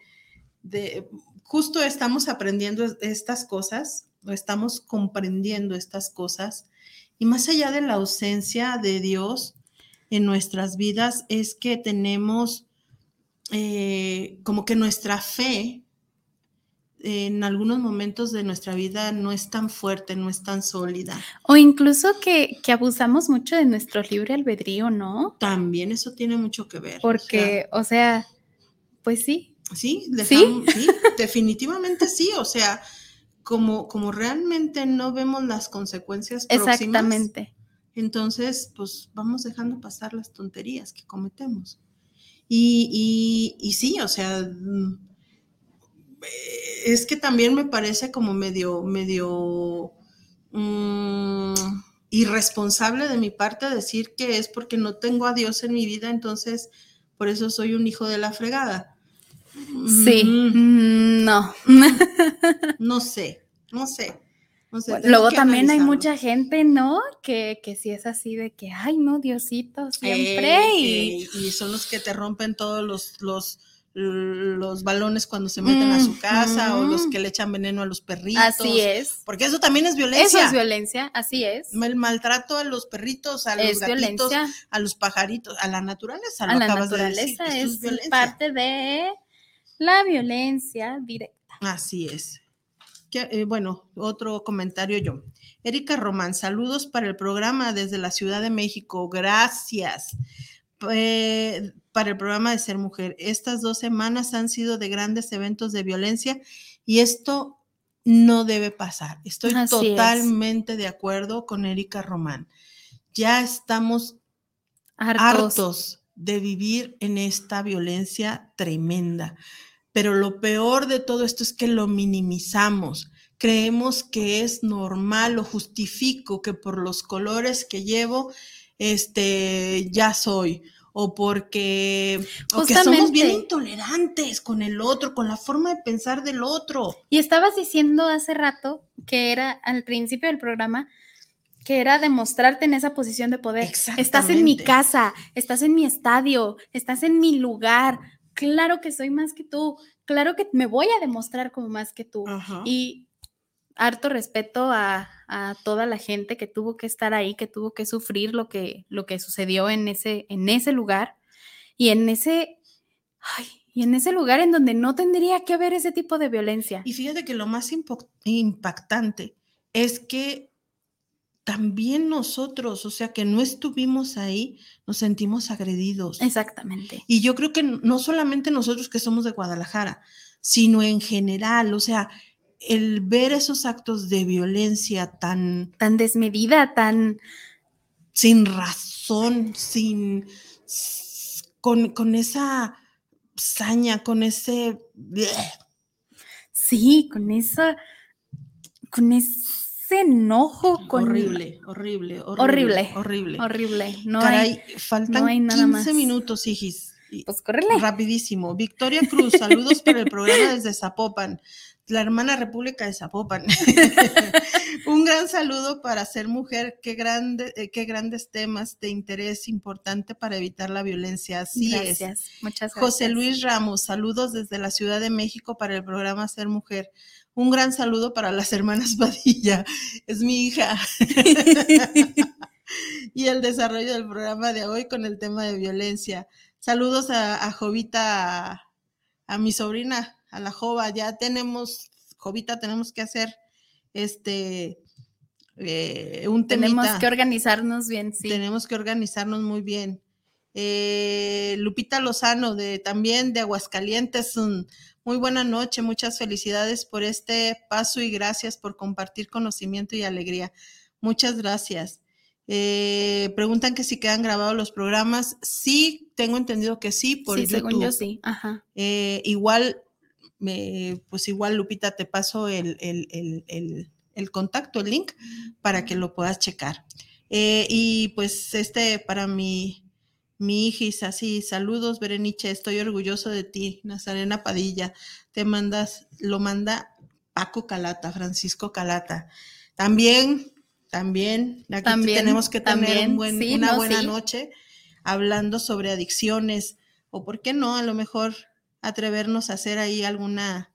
S4: de, justo estamos aprendiendo es- estas cosas, estamos comprendiendo estas cosas, y más allá de la ausencia de Dios en nuestras vidas, es que tenemos eh, como que nuestra fe en algunos momentos de nuestra vida no es tan fuerte, no es tan sólida.
S2: O incluso que, que abusamos mucho de nuestro libre albedrío, ¿no?
S4: También eso tiene mucho que ver. o sea,
S2: Porque, o sea, pues sí.
S4: Sí,
S2: ¿Sí?
S4: dejamos- ¿Sí? definitivamente sí. O sea, como, como realmente no vemos las consecuencias próximas,
S2: Exactamente.
S4: entonces, pues vamos dejando pasar las tonterías que cometemos. Y, y- y sí, o sea, mm, es que también me parece como medio, medio mm, irresponsable de mi parte decir que es porque no tengo a Dios en mi vida, entonces por eso soy un hijo de la fregada.
S2: Sí,
S4: Mm,
S2: no.
S4: no sé, no sé. no sé,
S2: Bueno, Luego también hay mucha gente, ¿no? Que, que sí es así de que, ay, no, Diosito, siempre.
S4: Ey,
S2: y
S4: ey, y son los que te rompen todos los, los, los balones cuando se meten a su casa o los
S2: Ujú.
S4: que le echan veneno a los perritos.
S2: así es.
S4: Porque eso también es violencia.
S2: Eso es violencia, así es.
S4: El maltrato a los perritos, a los
S2: Es
S4: gatitos,
S2: violencia.
S4: a los pajaritos, a la naturaleza.
S2: A la
S4: de
S2: naturaleza
S4: eso
S2: es
S4: violencia.
S2: parte de la violencia directa.
S4: Así es. Que, eh, bueno, otro comentario yo. Erika Román, saludos para el programa desde la Ciudad de México. Gracias. Eh, para el programa de Ser Mujer. Estas dos semanas han sido de grandes eventos de violencia y esto no debe pasar. Estoy
S2: Así es.
S4: totalmente de acuerdo con Erika Román. Ya estamos
S2: Hartos.
S4: hartos de vivir en esta violencia tremenda. Pero lo peor de todo esto es que lo minimizamos. Creemos que es normal o justifico que por los colores que llevo, este, ya soy. O porque, o que somos bien intolerantes con el otro, con la forma de pensar del otro.
S2: Y estabas diciendo hace rato que era al principio del programa que era demostrarte en esa posición de poder. Estás en mi casa, estás en mi estadio, estás en mi lugar. claro que soy más que tú, claro que me voy a demostrar como más que tú. Y harto respeto a, toda la gente que tuvo que estar ahí, que tuvo que sufrir lo que, lo que sucedió en ese, en ese lugar y en ese, y en ese lugar en donde no tendría que haber ese tipo de violencia.
S4: Y fíjate que lo más impactante es que también nosotros, o sea, que no estuvimos ahí, nos sentimos agredidos.
S2: Exactamente.
S4: Y yo creo que no solamente nosotros que somos de Guadalajara, sino en general, o sea, el ver esos actos de violencia tan...
S2: Tan desmedida, tan...
S4: Sin razón, sin... con, con esa saña, con ese...
S2: Sí, con esa... con ese enojo con...
S4: Horrible, horrible,
S2: horrible.
S4: Horrible.
S2: Horrible.
S4: No hay, faltan 15 minutos, hijis.
S2: Pues córrele.
S4: Rapidísimo. Victoria Cruz, saludos para el programa desde Zapopan, la hermana República de Zapopan. Un gran saludo para ser mujer. Qué, grande, eh, qué grandes temas de interés importante para evitar la violencia. Así
S2: gracias.
S4: es.
S2: Muchas gracias.
S4: José Luis Ramos, saludos desde la Ciudad de México para el programa Ser Mujer. Un gran saludo para las hermanas Padilla, es mi hija. y el desarrollo del programa de hoy con el tema de violencia. Saludos a, Jovita, a, mi sobrina, a la Jova. Ya tenemos, Jovita, tenemos que hacer este eh, un
S2: tema. Tenemos que organizarnos bien, sí.
S4: Tenemos que organizarnos muy bien. Eh, Lupita Lozano, de también de Aguascalientes, un, muy buena noche, muchas felicidades por este paso y gracias por compartir conocimiento y alegría. Muchas gracias. Eh, preguntan que si quedan grabados los programas. Sí, tengo entendido que sí, por sí,
S2: Según yo sí, ajá.
S4: Eh, igual, pues igual, Lupita, te paso el, el, contacto, el link, para que lo puedas checar. Eh, y pues este, para mi mi hijis, así, saludos, Berenice, estoy orgulloso de ti, Nazarena Padilla. Te mandas, lo manda Paco Calata, Francisco Calata. También, también, aquí tenemos que tener una buena noche hablando sobre adicciones, o por qué no, a lo mejor atrevernos a hacer ahí alguna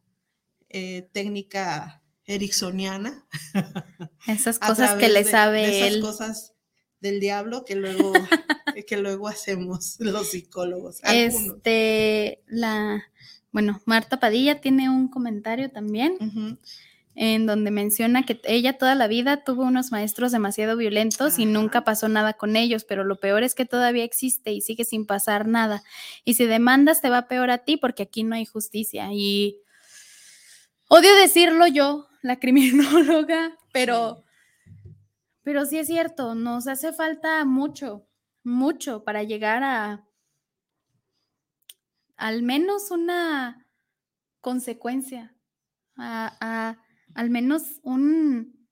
S4: eh, técnica ericksoniana.
S2: Esas cosas que le sabe
S4: él. Esas cosas del diablo que luego que luego hacemos los psicólogos.
S2: Este, la, bueno, Marta Padilla tiene un comentario también. En donde menciona que ella toda la vida tuvo unos maestros demasiado violentos y nunca pasó nada con ellos, pero lo peor es que todavía existe y sigue sin pasar nada. Y si demandas te va peor a ti porque aquí no hay justicia. Y odio decirlo yo, la criminóloga, pero, pero sí es cierto, nos hace falta mucho mucho para llegar a al menos una consecuencia, a, al menos un,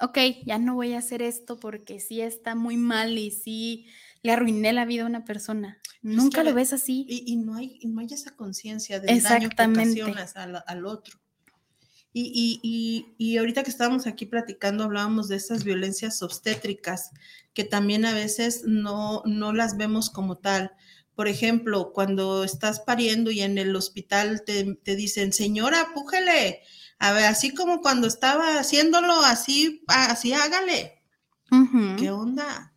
S2: ok, ya no voy a hacer esto porque sí está muy mal y sí le arruiné la vida a una persona. Nunca lo ves así.
S4: Y, no, hay, no hay esa conciencia del daño que ocasionas al, al otro. Y, y, y, ahorita que estábamos aquí platicando, hablábamos de esas violencias obstétricas que también a veces no, no las vemos como tal. Por ejemplo, cuando estás pariendo y en el hospital te, te dicen, señora, pújele, a ver, así como cuando estaba haciéndolo, así, así hágale. ¿Qué onda?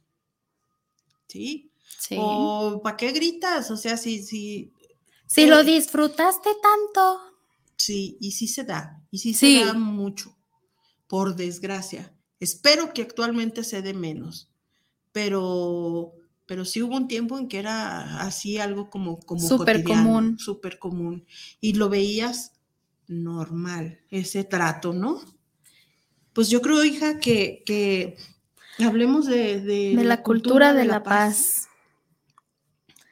S4: ¿Sí? sí. O ¿para qué gritas? O sea, si, si.
S2: Si lo disfrutaste tanto.
S4: Sí, y sí se da, y sí, se da mucho, por desgracia. Espero que actualmente se dé menos, pero, pero sí hubo un tiempo en que era así algo como, como
S2: súper común.
S4: Súper común. Y lo veías normal, ese trato, ¿no? Pues yo creo, hija, que, que hablemos de,
S2: de, la, cultura, de, la, paz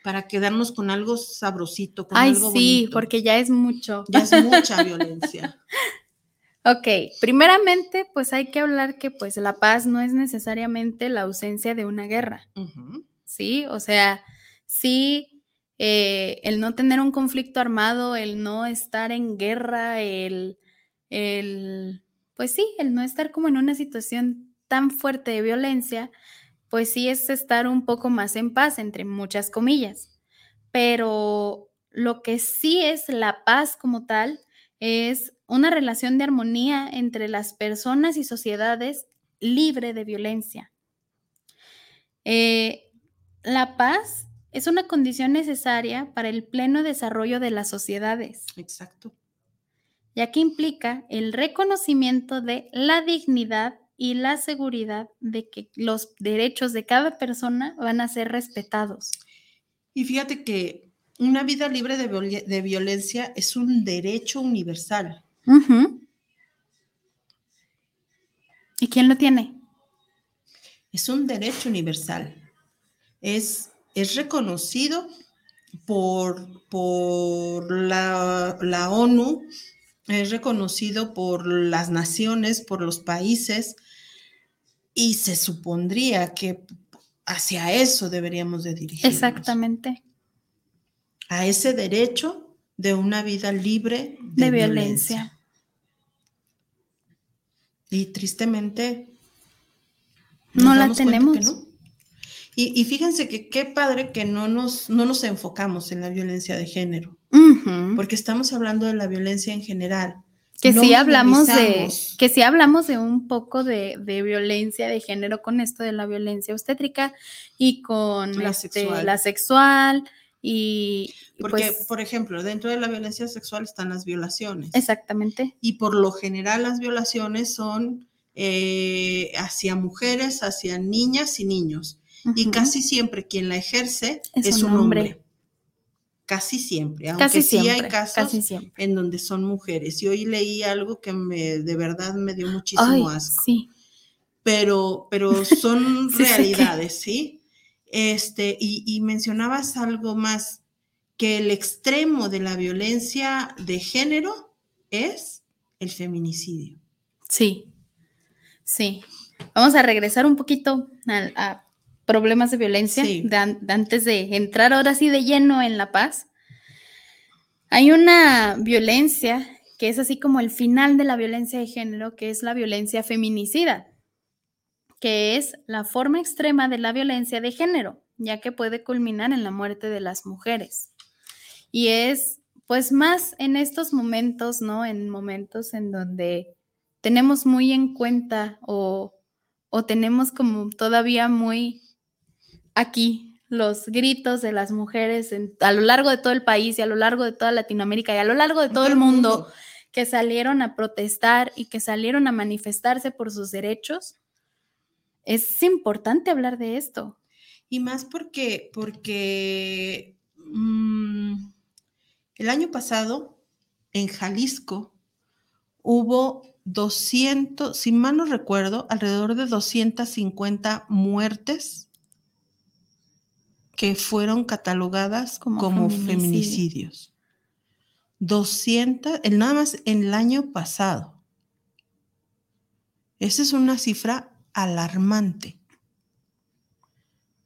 S4: para quedarnos con algo sabrosito, con
S2: Ay,
S4: algo
S2: sí, porque ya es mucho.
S4: Ya es mucha violencia.
S2: Ok, primeramente, pues hay que hablar que pues la paz no es necesariamente la ausencia de una guerra, ¿sí? O sea, sí, eh, el no tener un conflicto armado, el no estar en guerra, el, el, pues sí, el no estar como en una situación tan fuerte de violencia, pues sí es estar un poco más en paz, entre muchas comillas. Pero lo que sí es la paz como tal es una relación de armonía entre las personas y sociedades libre de violencia. Eh, la paz es una condición necesaria para el pleno desarrollo de las sociedades.
S4: Exacto.
S2: Ya que implica el reconocimiento de la dignidad y la seguridad de que los derechos de cada persona van a ser respetados.
S4: Y fíjate que una vida libre de, violencia es un derecho universal.
S2: ¿Y quién lo tiene?
S4: Es un derecho universal. Es, es reconocido por, por la, la ONU, es reconocido por las naciones, por los países, y se supondría que hacia eso deberíamos de dirigirnos.
S2: Exactamente.
S4: A ese derecho de una vida libre de, violencia. Y tristemente
S2: no la tenemos.
S4: Y, fíjense que qué padre que no nos, no nos enfocamos en la violencia de género, porque estamos hablando de la violencia en general.
S2: Que sí hablamos de, que sí hablamos de un poco de, violencia de género con esto de la violencia obstétrica y con la, este, sexual. la sexual y
S4: porque
S2: pues
S4: por ejemplo dentro de la violencia sexual están las violaciones.
S2: Exactamente.
S4: Y por lo general las violaciones son eh, hacia mujeres hacia niñas y niños y casi siempre quien la ejerce es, un hombre casi siempre, aunque sí hay casos en donde son mujeres. Y hoy leí algo que me de verdad me dio muchísimo asco.
S2: Sí.
S4: Pero, pero son realidades, ¿sí? Este, y, y mencionabas algo más, que el extremo de la violencia de género es el feminicidio.
S2: Sí, sí. Vamos a regresar un poquito a, problemas de violencia, antes de entrar ahora sí de lleno en la paz. Hay una violencia que es así como el final de la violencia de género, que es la violencia feminicida, que es la forma extrema de la violencia de género, ya que puede culminar en la muerte de las mujeres. Y es pues más en estos momentos, ¿no? En momentos en donde tenemos muy en cuenta o, o tenemos como todavía muy aquí los gritos de las mujeres a lo largo de todo el país y a lo largo de toda Latinoamérica y a lo largo de todo el mundo, que salieron a protestar y que salieron a manifestarse por sus derechos. Es importante hablar de esto.
S4: Y más porque, porque mm, el año pasado en Jalisco hubo 200, si mal no recuerdo, alrededor de 250 muertes que fueron catalogadas como, feminicidios. 200, el, nada más en el año pasado. Esa es una cifra alarmante.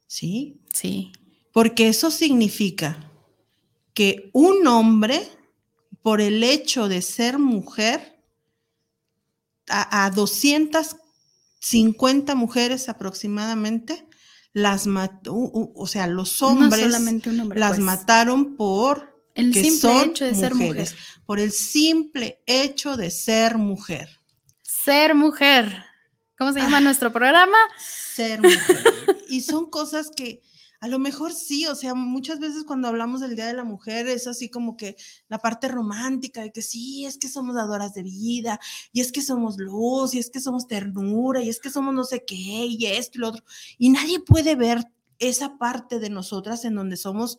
S4: ¿Sí?
S2: Sí.
S4: Porque eso significa que un hombre, por el hecho de ser mujer, a, a 250 mujeres aproximadamente, las mató, o sea, los hombres las pues. mataron por
S2: el simple hecho de ser mujer.
S4: Por el simple hecho de ser mujer.
S2: Ser mujer. ¿Cómo se llama ah. nuestro programa?
S4: Ser mujer. y son cosas que, a lo mejor sí, o sea, muchas veces cuando hablamos del Día de la Mujer es así como que la parte romántica de que sí, es que somos dadoras de vida, y es que somos luz, y es que somos ternura, y es que somos no sé qué, y esto y lo otro. Y nadie puede ver esa parte de nosotras en donde somos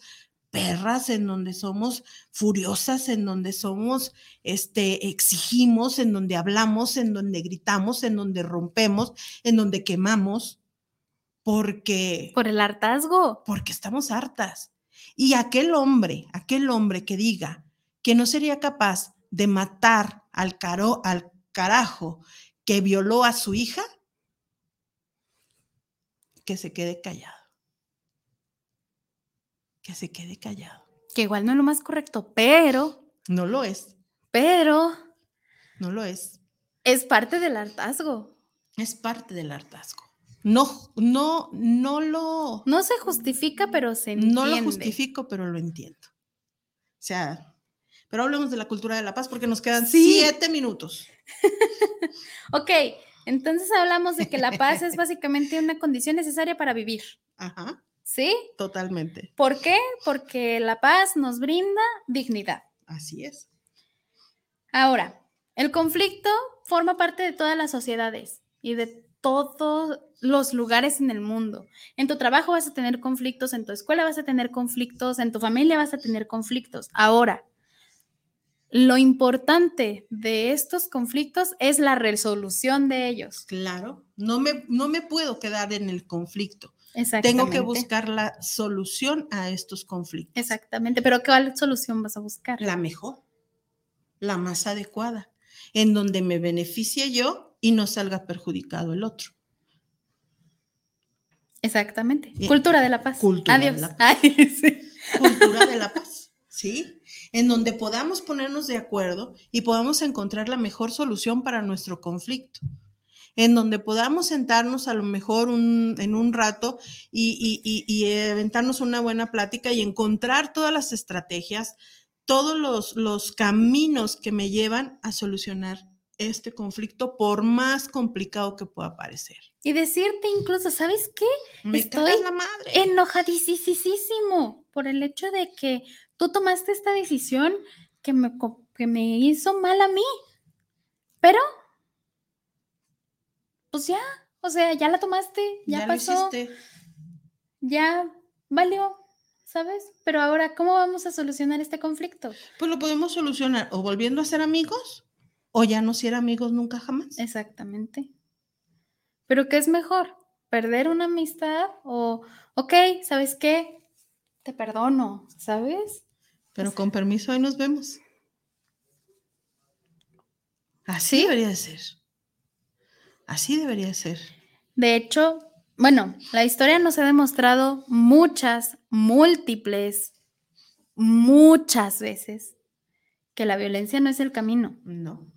S4: perras, en donde somos furiosas, en donde somos, este, exigimos, en donde hablamos, en donde gritamos, en donde rompemos, en donde quemamos porque...
S2: Por el hartazgo.
S4: Porque estamos hartas. Y aquel hombre, aquel hombre que diga que no sería capaz de matar al, caro, al carajo que violó a su hija, que se quede callado. Que se quede callado.
S2: Que igual no es lo más correcto, pero...
S4: No lo es.
S2: Pero...
S4: No lo es.
S2: Es parte del hartazgo.
S4: Es parte del hartazgo no, no, no lo...
S2: No se justifica, pero se entiende.
S4: No lo justifico, pero lo entiendo. sea, pero hablemos de la cultura de la paz porque nos quedan siete minutos.
S2: ok, entonces hablamos de que la paz es básicamente una condición necesaria para vivir.
S4: Ajá.
S2: ¿Sí?
S4: Totalmente.
S2: ¿Por qué? Porque la paz nos brinda dignidad.
S4: Así es.
S2: Ahora, el conflicto forma parte de todas las sociedades y de todos los lugares en el mundo. En tu trabajo vas a tener conflictos, en tu escuela vas a tener conflictos, en tu familia vas a tener conflictos. Ahora, lo importante de estos conflictos es la resolución de ellos.
S4: Claro, no me, no me puedo quedar en el conflicto. Tengo que buscar la solución a estos conflictos.
S2: Exactamente, pero ¿cuál solución vas a buscar?
S4: La mejor, la más adecuada, en donde me beneficie yo y no salga perjudicado el otro.
S2: Exactamente. Cultura de la paz.
S4: Cultura
S2: Adiós.
S4: de la paz. Cultura de la paz, ¿sí? En donde podamos ponernos de acuerdo y podamos encontrar la mejor solución para nuestro conflicto. En donde podamos sentarnos a lo mejor en un rato y, y, y, aventarnos una buena plática y encontrar todas las estrategias, todos los, los caminos que me llevan a solucionar este conflicto, por más complicado que pueda parecer.
S2: Y decirte incluso, ¿sabes qué?
S4: Me
S2: Estoy
S4: la madre.
S2: enojadísimo por el hecho de que tú tomaste esta decisión que me, que me hizo mal a mí. Pero, pues ya, o sea, ya la tomaste, ya,
S4: ya
S2: pasó. Ya valió, ¿sabes? Pero ahora, ¿cómo vamos a solucionar este conflicto?
S4: Pues lo podemos solucionar o volviendo a ser amigos o ya no ser amigos nunca jamás.
S2: Exactamente. Pero ¿qué es mejor? ¿Perder una amistad o, ok, ¿sabes qué? Te perdono, ¿sabes?
S4: Pero con permiso, ahí nos vemos. Así debería de ser. Así debería de ser.
S2: De hecho, bueno, la historia nos ha demostrado muchas, múltiples, muchas veces que la violencia no es el camino.
S4: No.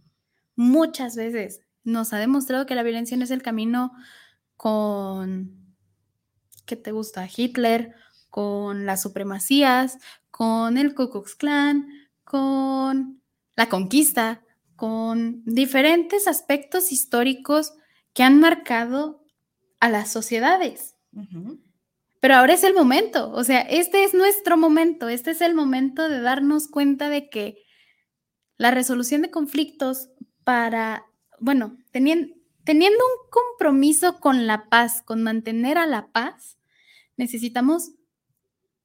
S2: Muchas veces nos ha demostrado que la violencia no es el camino con, ¿qué te gusta? Hitler, con las supremacías, con el Ku Klux Klan, con la conquista, con diferentes aspectos históricos que han marcado a las sociedades. Pero ahora es el momento, o sea, este es nuestro momento, este es el momento de darnos cuenta de que la resolución de conflictos para, bueno, teniendo, teniendo un compromiso con la paz, con mantener a la paz, necesitamos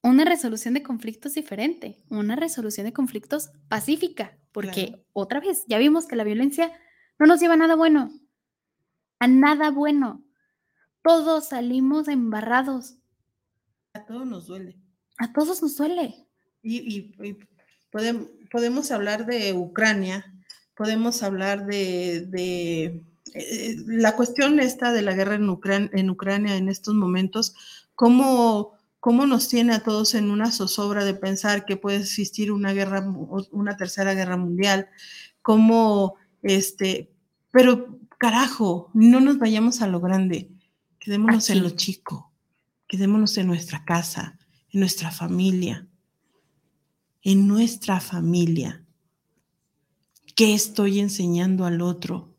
S2: una resolución de conflictos diferente, una resolución de conflictos pacífica, porque otra vez, ya vimos que la violencia no nos lleva a nada bueno, a nada bueno. Todos salimos embarrados.
S4: A todos nos duele.
S2: A todos nos duele.
S4: Y, podemos, podemos, hablar de Ucrania, podemos hablar de, eh, la cuestión esta de la guerra en, en Ucrania en estos momentos, cómo cómo nos tiene a todos en una zozobra de pensar que puede existir una guerra, una tercera guerra mundial, cómo, este, pero carajo, no nos vayamos a lo grande, quedémonos en lo chico, quedémonos en nuestra casa, en nuestra familia, en nuestra familia. ¿Qué estoy enseñando al otro?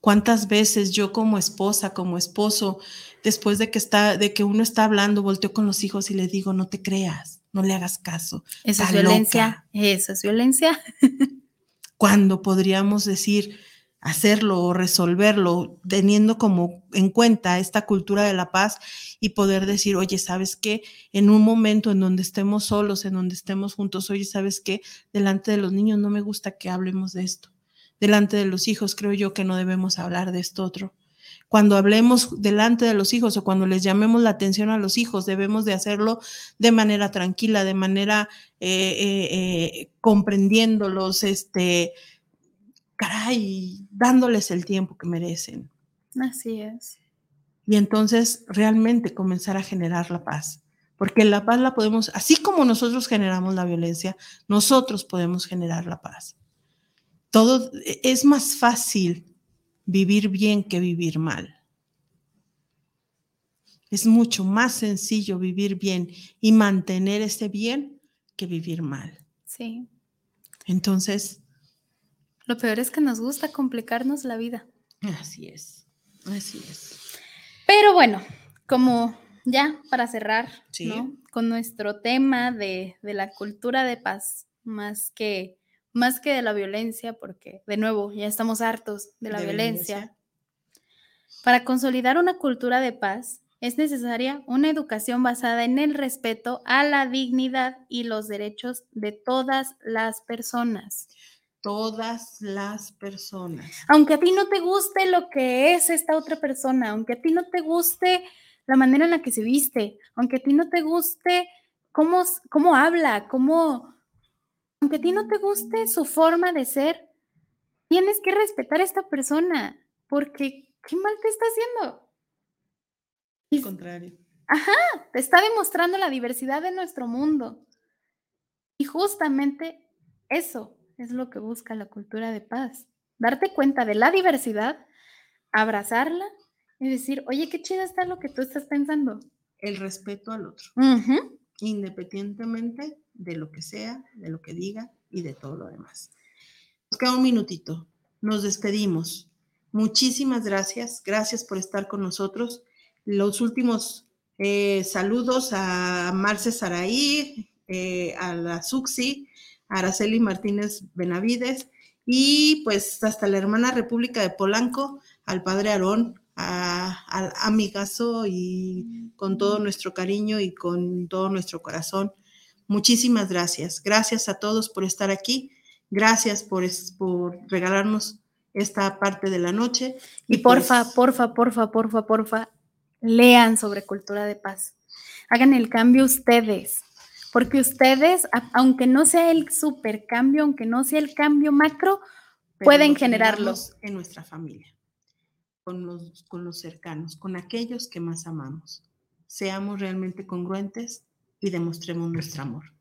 S4: ¿Cuántas veces yo como esposa, como esposo, después de que está, de que uno está hablando, volteo con los hijos y le digo, no te creas, no le hagas caso.
S2: Esa es violencia, esa es violencia.
S4: Cuando podríamos decir, hacerlo o resolverlo teniendo como en cuenta esta cultura de la paz y poder decir, oye, ¿sabes qué? En un momento en donde estemos solos, en donde estemos juntos, oye, ¿sabes qué? Delante de los niños no me gusta que hablemos de esto. Delante de los hijos creo yo que no debemos hablar de esto otro. Cuando hablemos delante de los hijos o cuando les llamemos la atención a los hijos, debemos de hacerlo de manera tranquila, de manera eh, eh, eh, comprendiéndolos, este, caray, dándoles el tiempo que merecen.
S2: Así es.
S4: Y entonces realmente comenzar a generar la paz. Porque la paz la podemos, así como nosotros generamos la violencia, nosotros podemos generar la paz. Todo e, es más fácil vivir bien que vivir mal. Es mucho más sencillo vivir bien y mantener ese bien que vivir mal.
S2: Sí.
S4: Entonces.
S2: Lo peor es que nos gusta complicarnos la vida.
S4: Así es, así es.
S2: Pero bueno, como ya para cerrar, ¿no? Con nuestro tema de, la cultura de paz, más que, más que de la violencia, porque de nuevo ya estamos hartos de la violencia. Para consolidar una cultura de paz es necesaria una educación basada en el respeto a la dignidad y los derechos de todas las personas
S4: todas las personas.
S2: Aunque a ti no te guste lo que es esta otra persona, aunque a ti no te guste la manera en la que se viste, aunque a ti no te guste cómo, cómo habla, cómo, aunque a ti no te guste su forma de ser, tienes que respetar a esta persona, porque ¿qué mal te está haciendo?
S4: Al contrario.
S2: Ajá, te está demostrando la diversidad de nuestro mundo. Y justamente eso, es lo que busca la cultura de paz. Darte cuenta de la diversidad, abrazarla y decir, oye, qué chido está lo que tú estás pensando.
S4: El respeto al otro, independientemente de lo que sea, de lo que diga y de todo lo demás. Nos queda un minutito. Nos despedimos. Muchísimas gracias. Gracias por estar con nosotros. Los últimos eh, saludos a Marce Saraí, eh, a la Suxi, Araceli Martínez Benavides y pues hasta la hermana República de Polanco, al padre Aarón, al amigazo y con todo nuestro cariño y con todo nuestro corazón. Muchísimas gracias. Gracias a todos por estar aquí. Gracias por, por regalarnos esta parte de la noche.
S2: Y, porfa, pues porfa, porfa, porfa, porfa, lean sobre cultura de paz. Hagan el cambio ustedes porque ustedes, aunque no sea el supercambio, aunque no sea el cambio macro, pueden generarlo.
S4: En nuestra familia, con los, con los cercanos, con aquellos que más amamos. Seamos realmente congruentes y demostremos nuestro amor.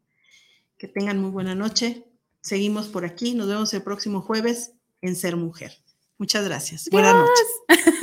S4: Que tengan muy buena noche. Seguimos por aquí. Nos vemos el próximo jueves en Ser Mujer. Muchas gracias. Buenas noches.